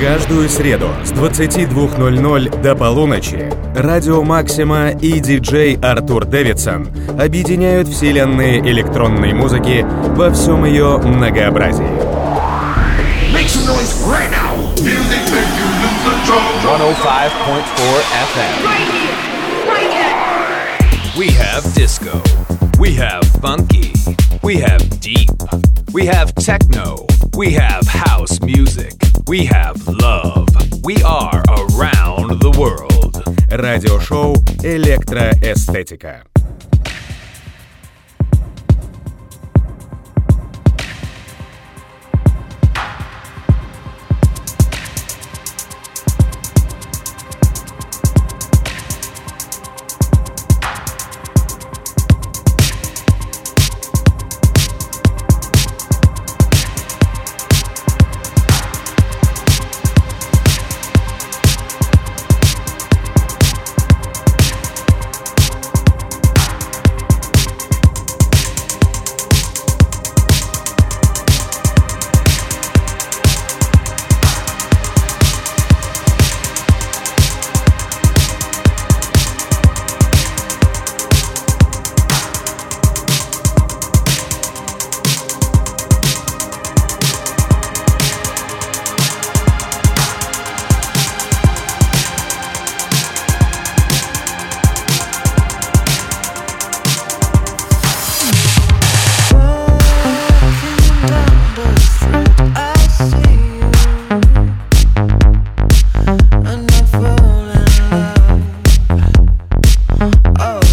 Каждую среду с 22.00 до полуночи Радио Максима и диджей Артур Дэвидсон объединяют вселенные электронной музыки во всем ее многообразии. Make some noise right now. Music make you lose control. 105.4 FM. Right here, right here. We have disco. We have funky. We have deep. We have techno. We have house music. We have love. We are around the world. Радиошоу «Электроэстетика». Oh.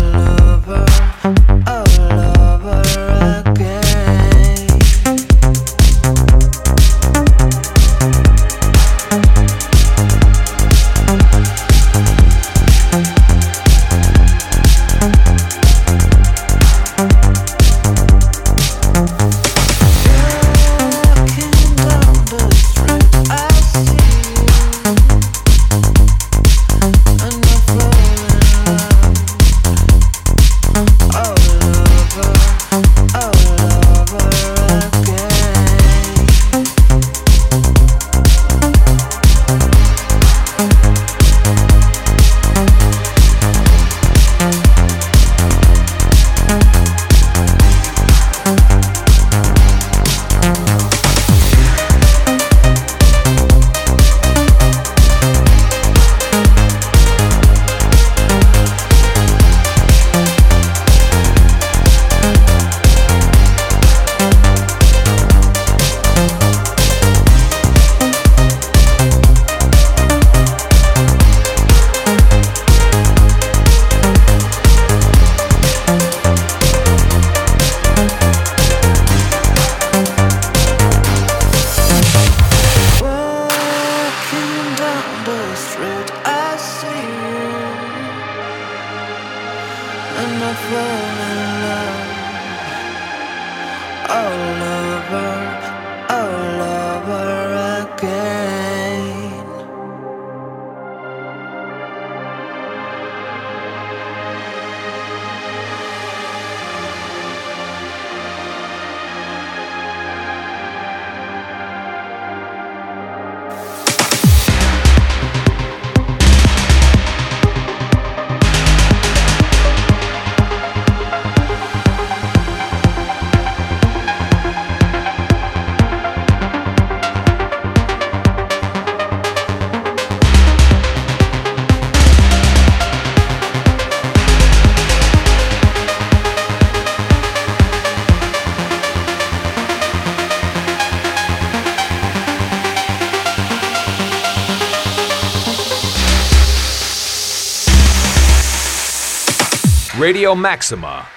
Radio Maxima.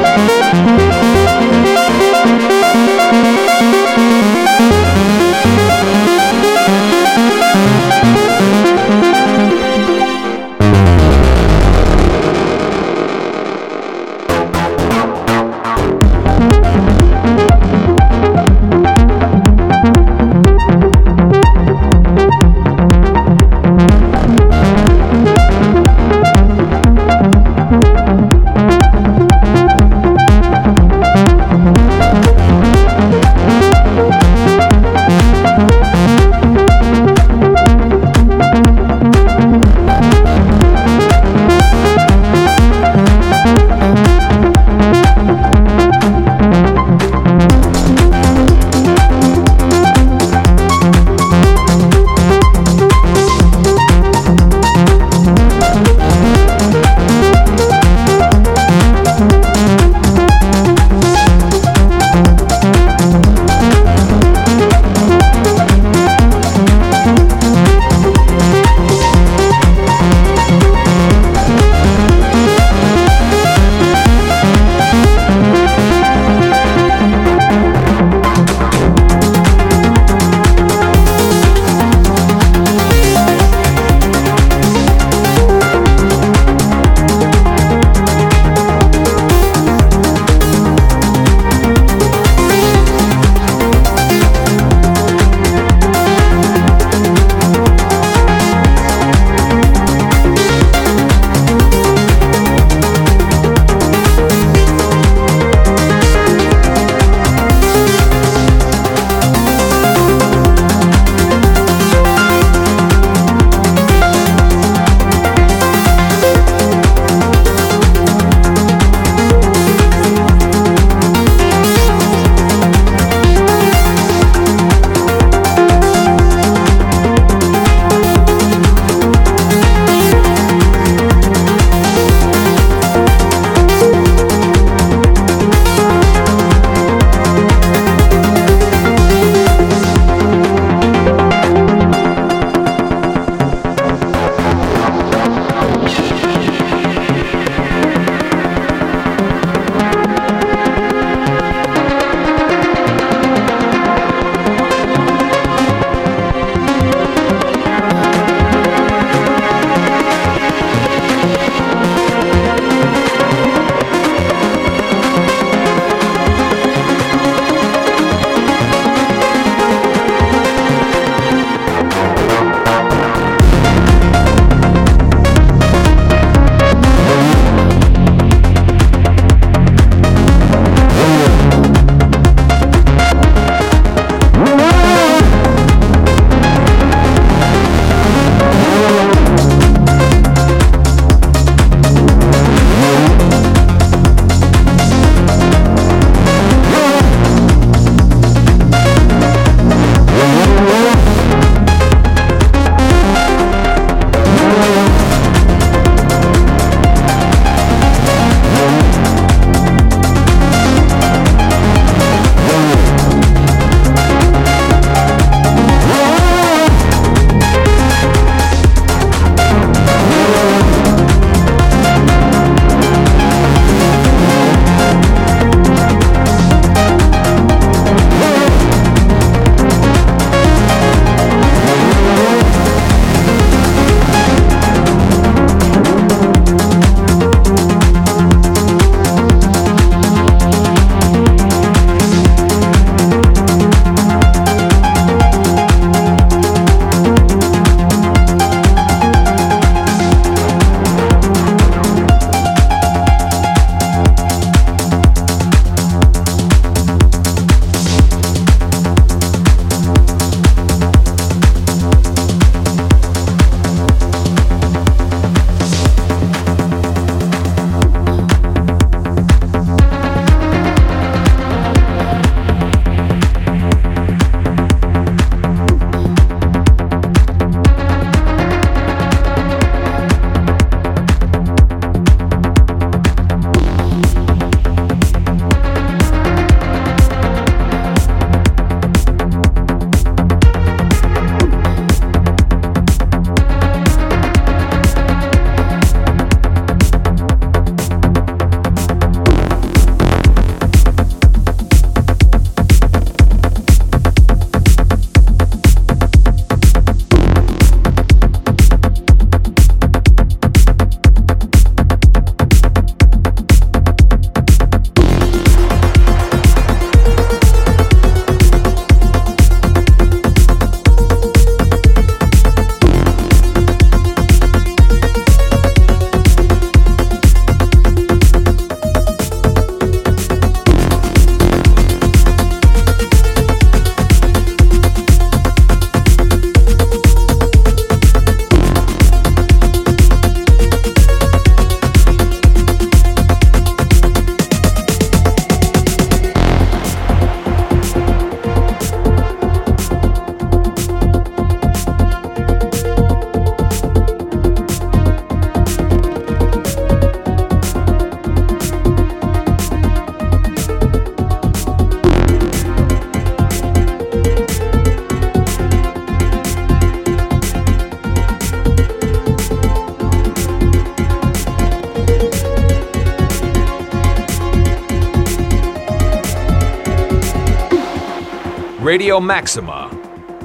Radio Maxima.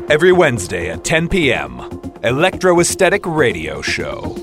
Every Wednesday at 10 p.m. Electro Esthetic Radio Show.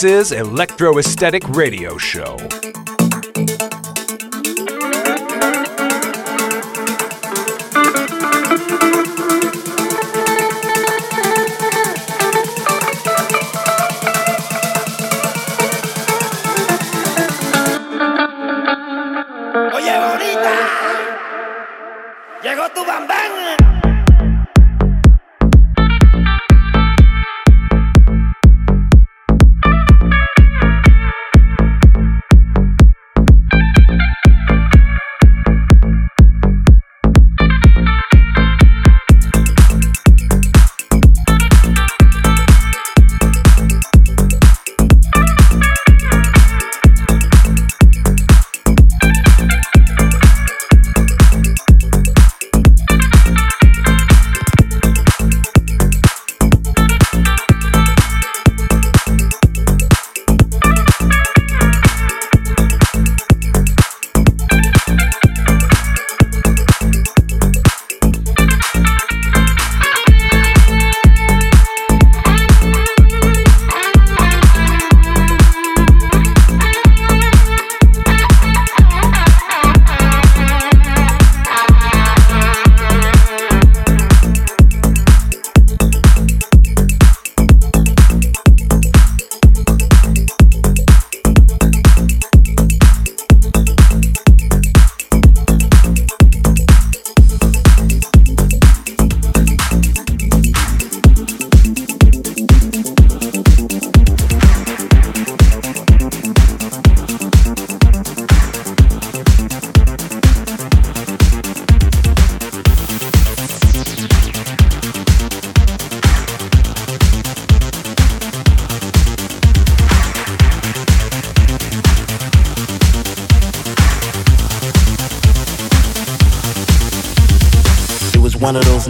This is Electro Esthetic Radio Show.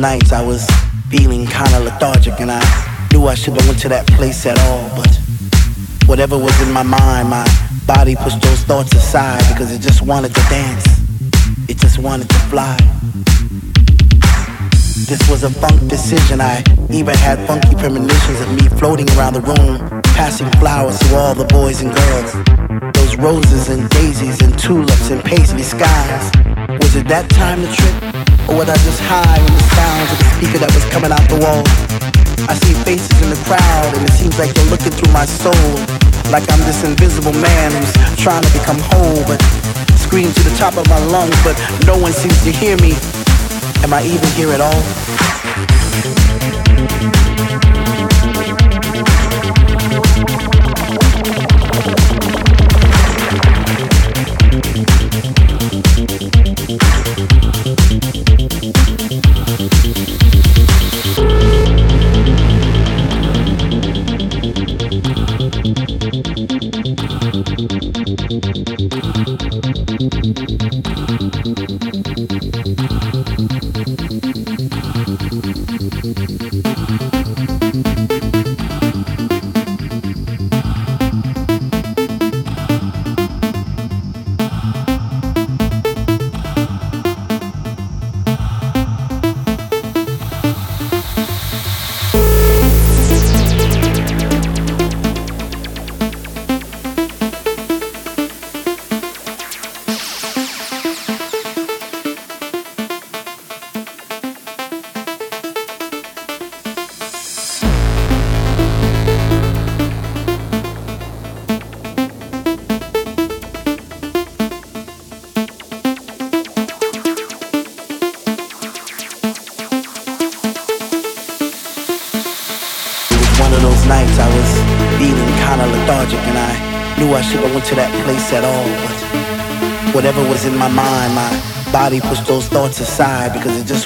Nights I was feeling kinda lethargic and I knew I shouldn't went to that place at all. But whatever was in my mind, my body pushed those thoughts aside because it just wanted to dance. It just wanted to fly. This was a funk decision. I even had funky premonitions of me floating around the room, passing flowers to all the boys and girls. Those roses and daisies and tulips and paisley skies. Was it that time to trip? Or was I just high on the sounds of the speaker that was coming out the wall? I see faces in the crowd and it seems like they're looking through my soul. Like I'm this invisible man who's trying to become whole, but scream to the top of my lungs, but no one seems to hear me. Am I even here at all?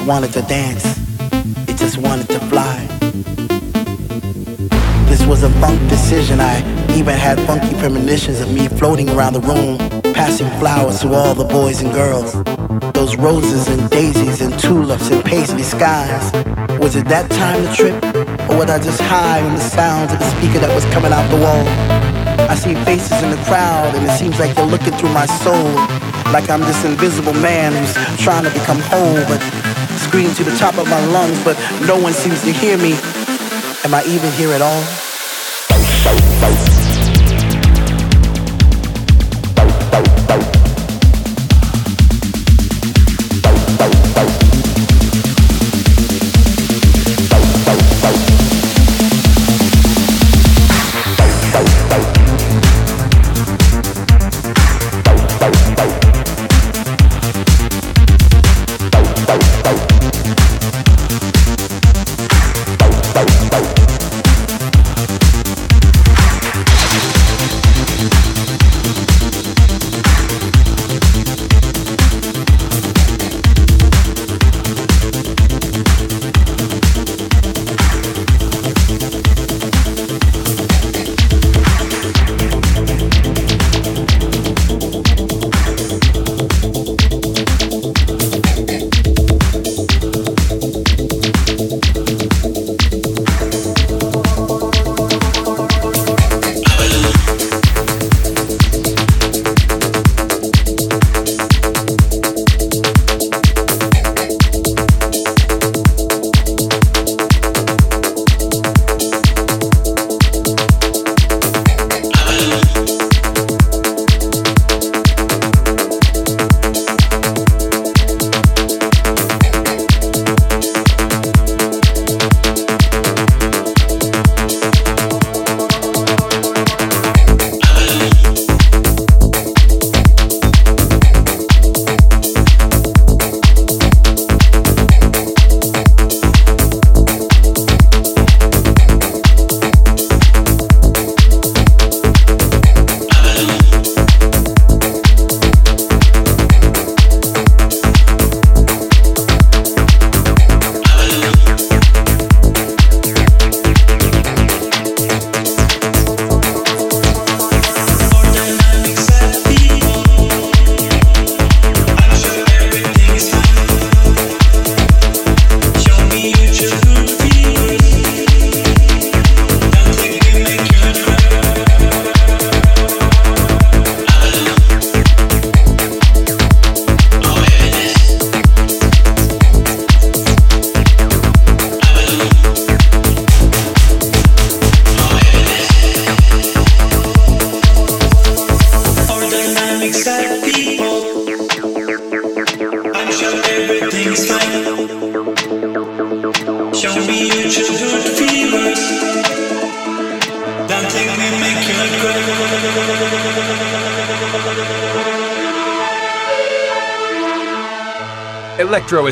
Wanted to dance. It just wanted to fly. This was a funk decision. I even had funky premonitions of me floating around the room, passing flowers to all the boys and girls. Those roses and daisies and tulips and paisley skies. Was it that time to trip? Or was I just high on the sounds of the speaker that was coming out the wall? I see faces in the crowd and it seems like they're looking through my soul like I'm this invisible man who's trying to become whole, but scream to the top of my lungs, but no one seems to hear me. Am I even here at all?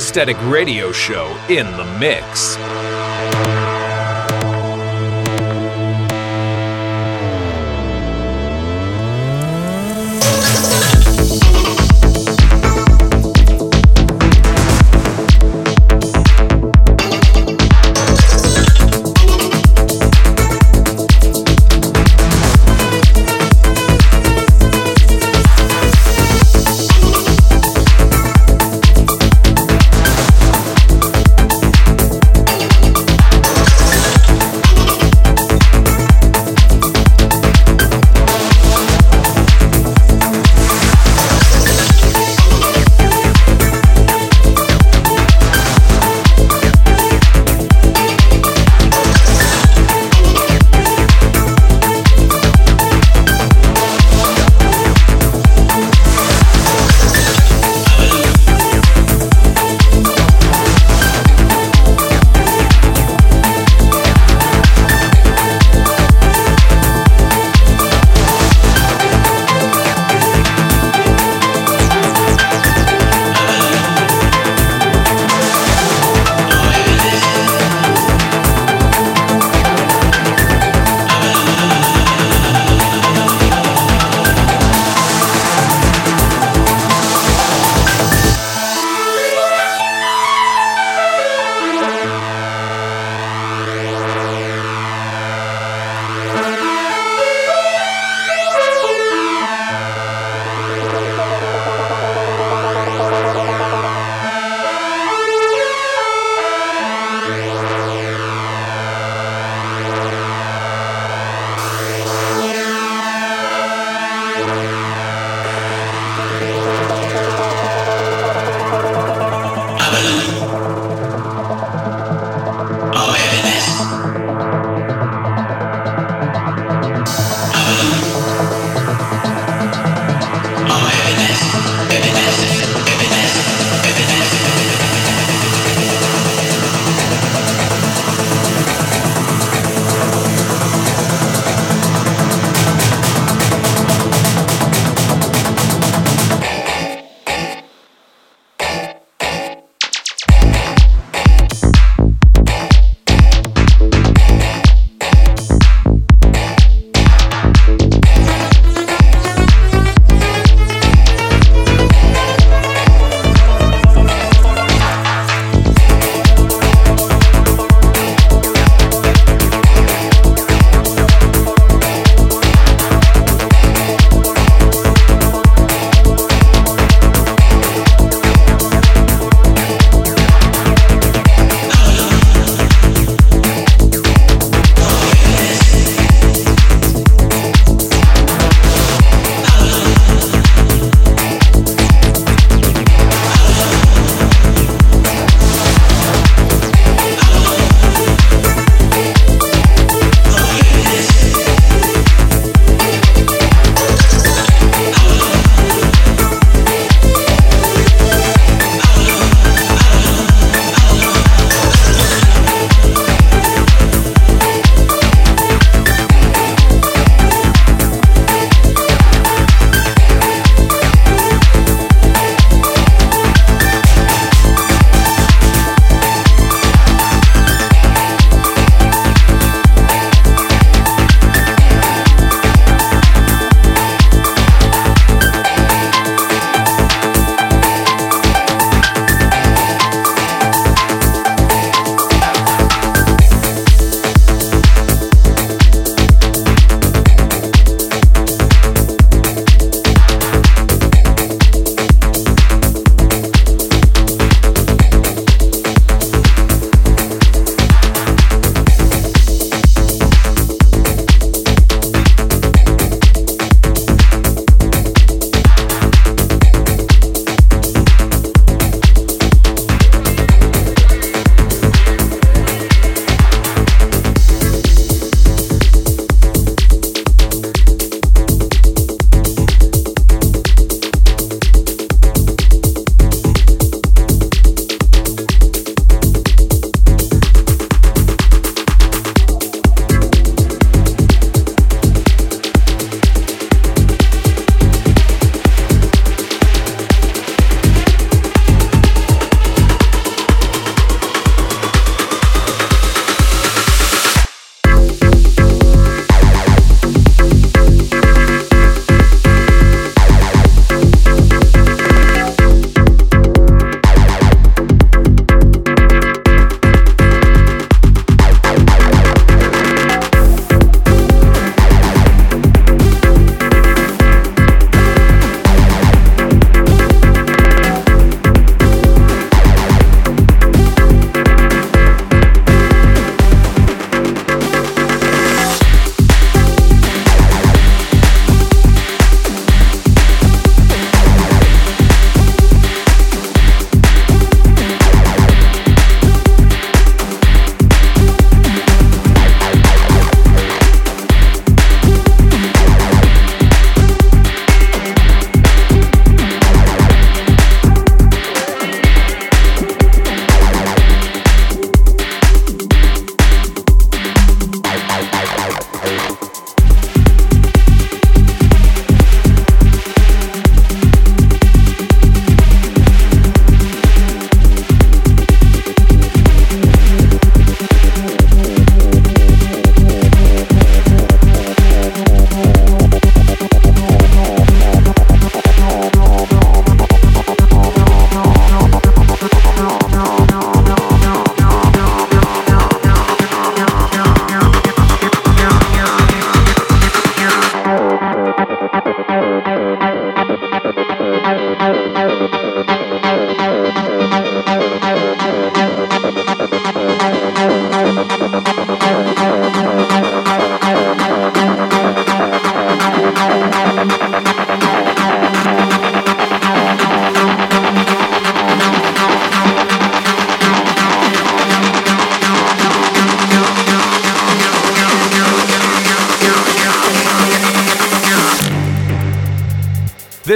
Electro Esthetic Radio Show in the mix.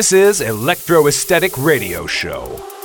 This is Electro Esthetic Radio Show.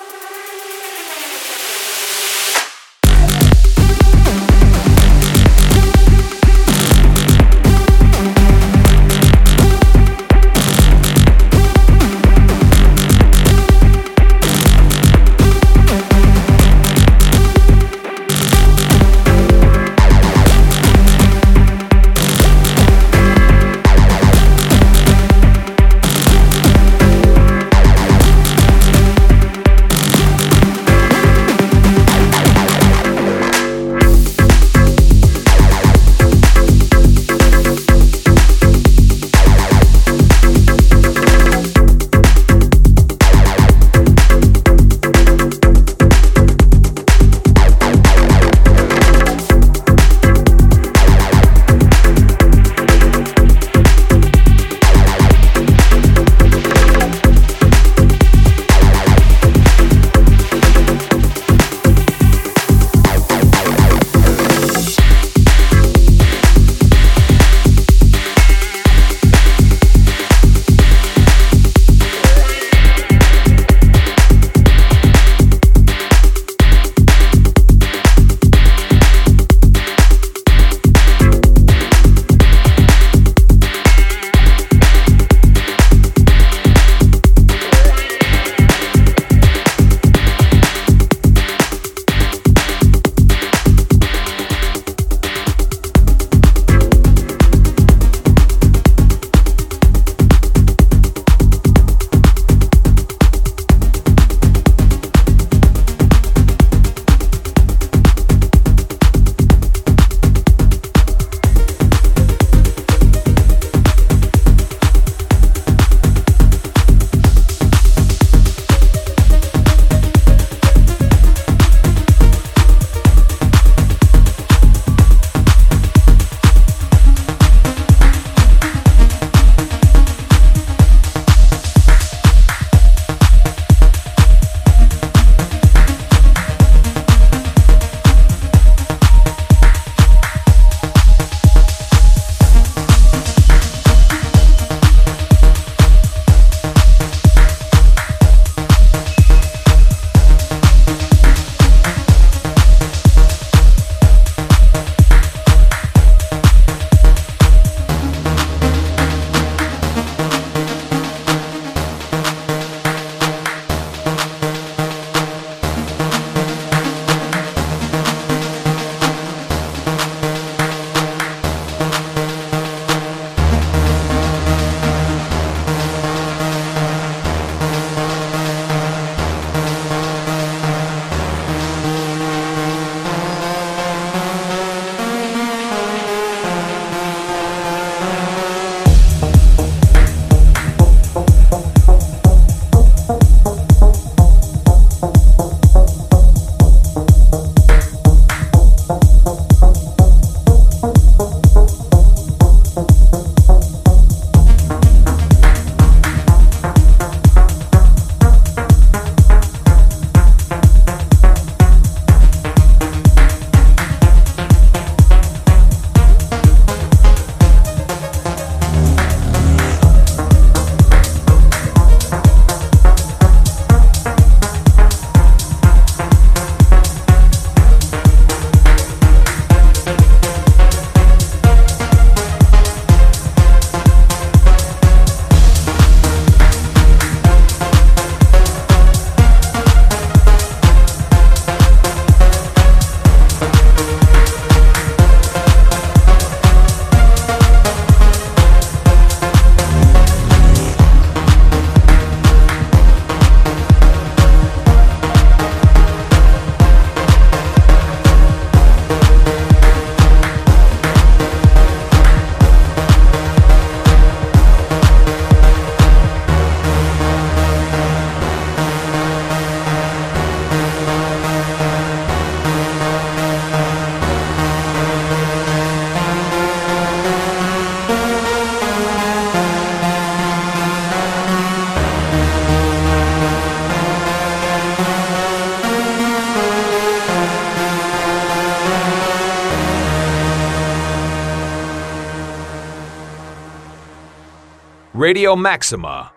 Radio Maxima.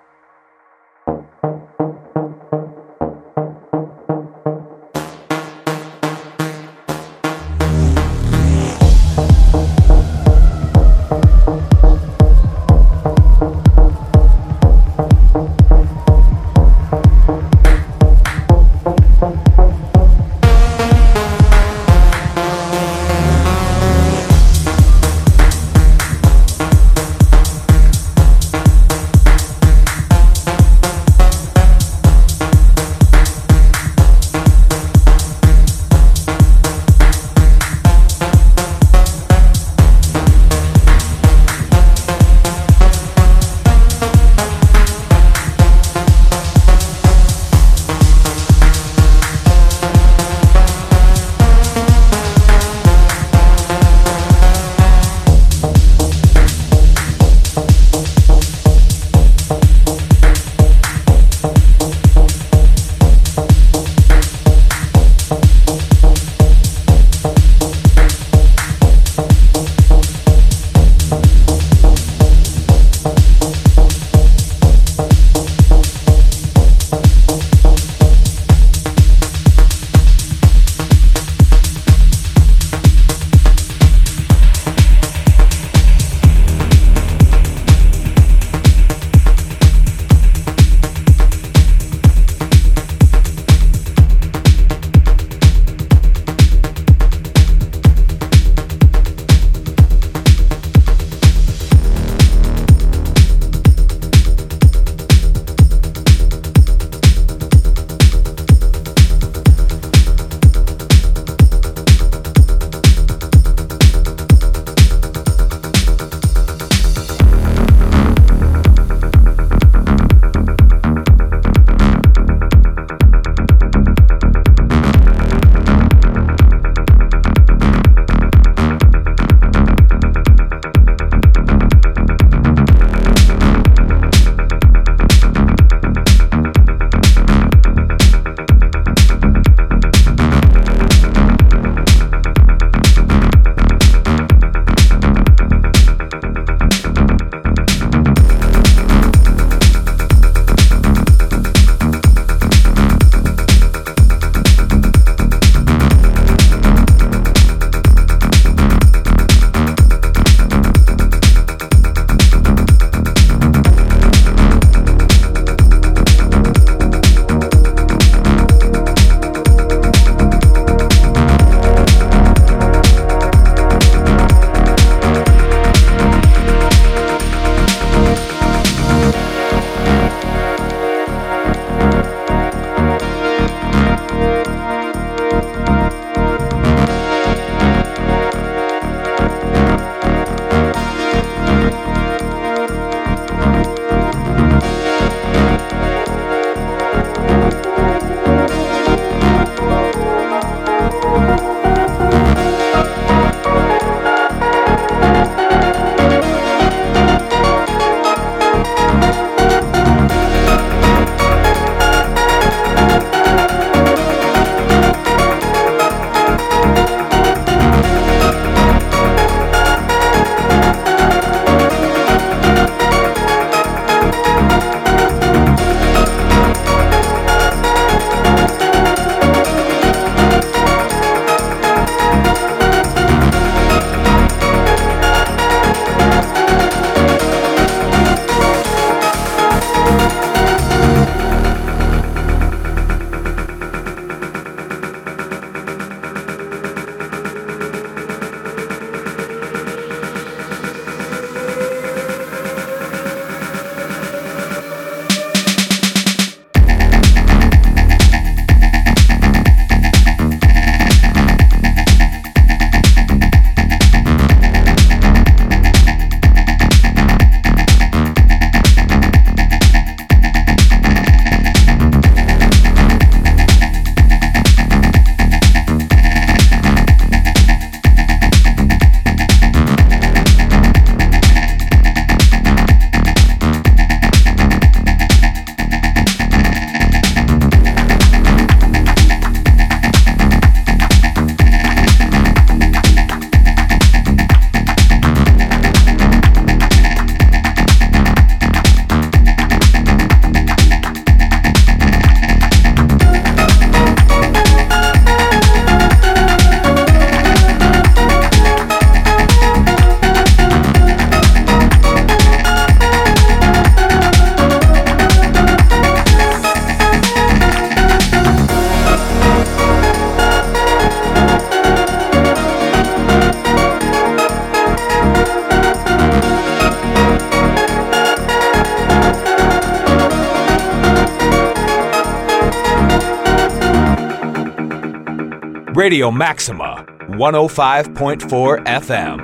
Radio Maxima, 105.4 FM.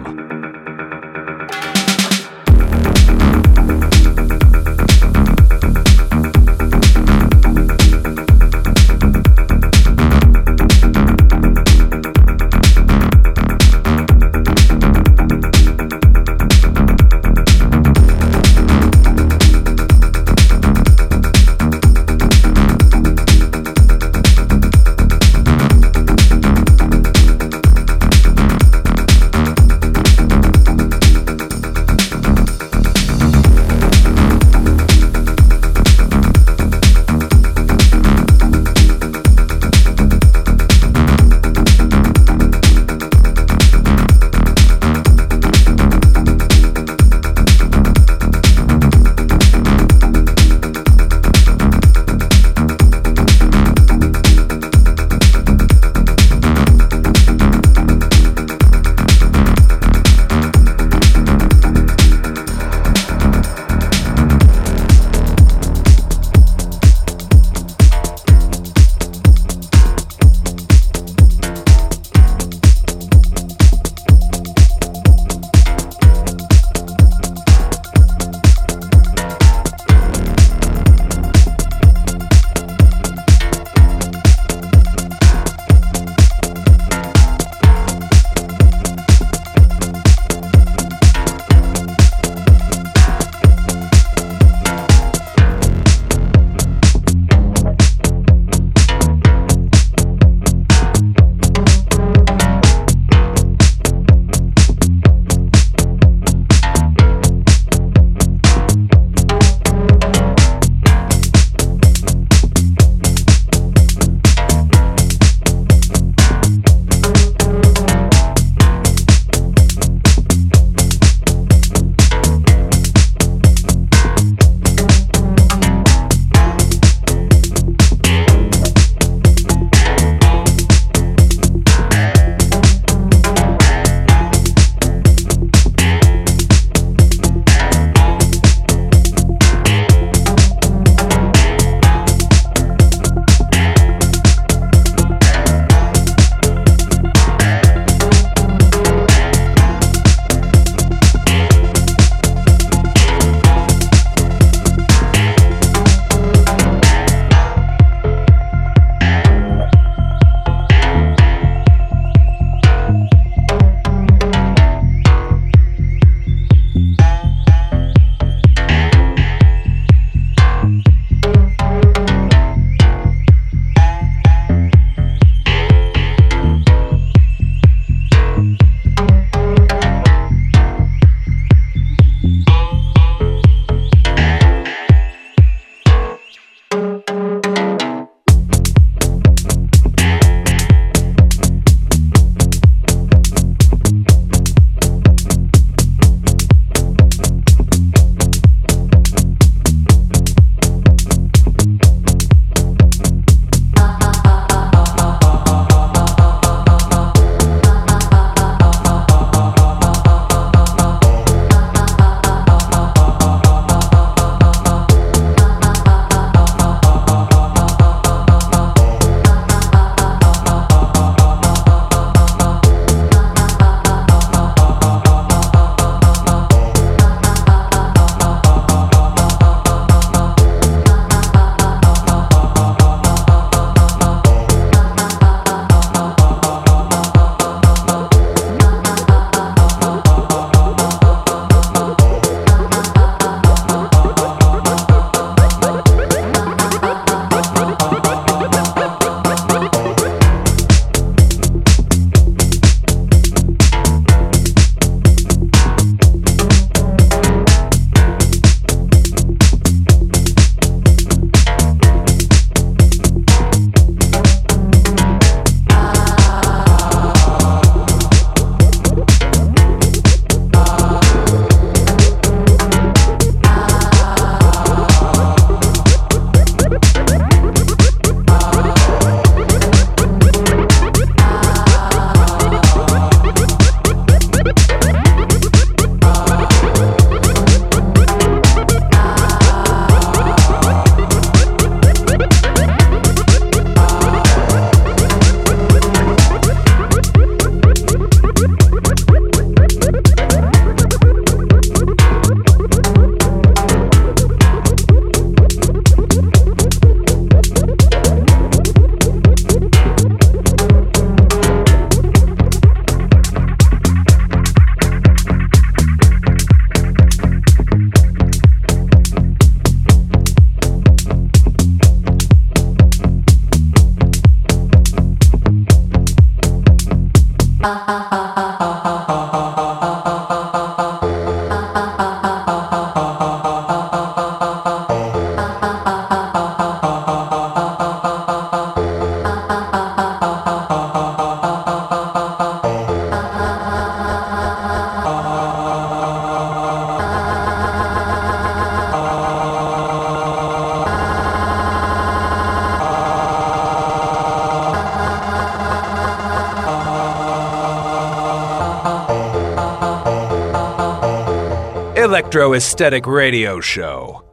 Electro esthetic radio show.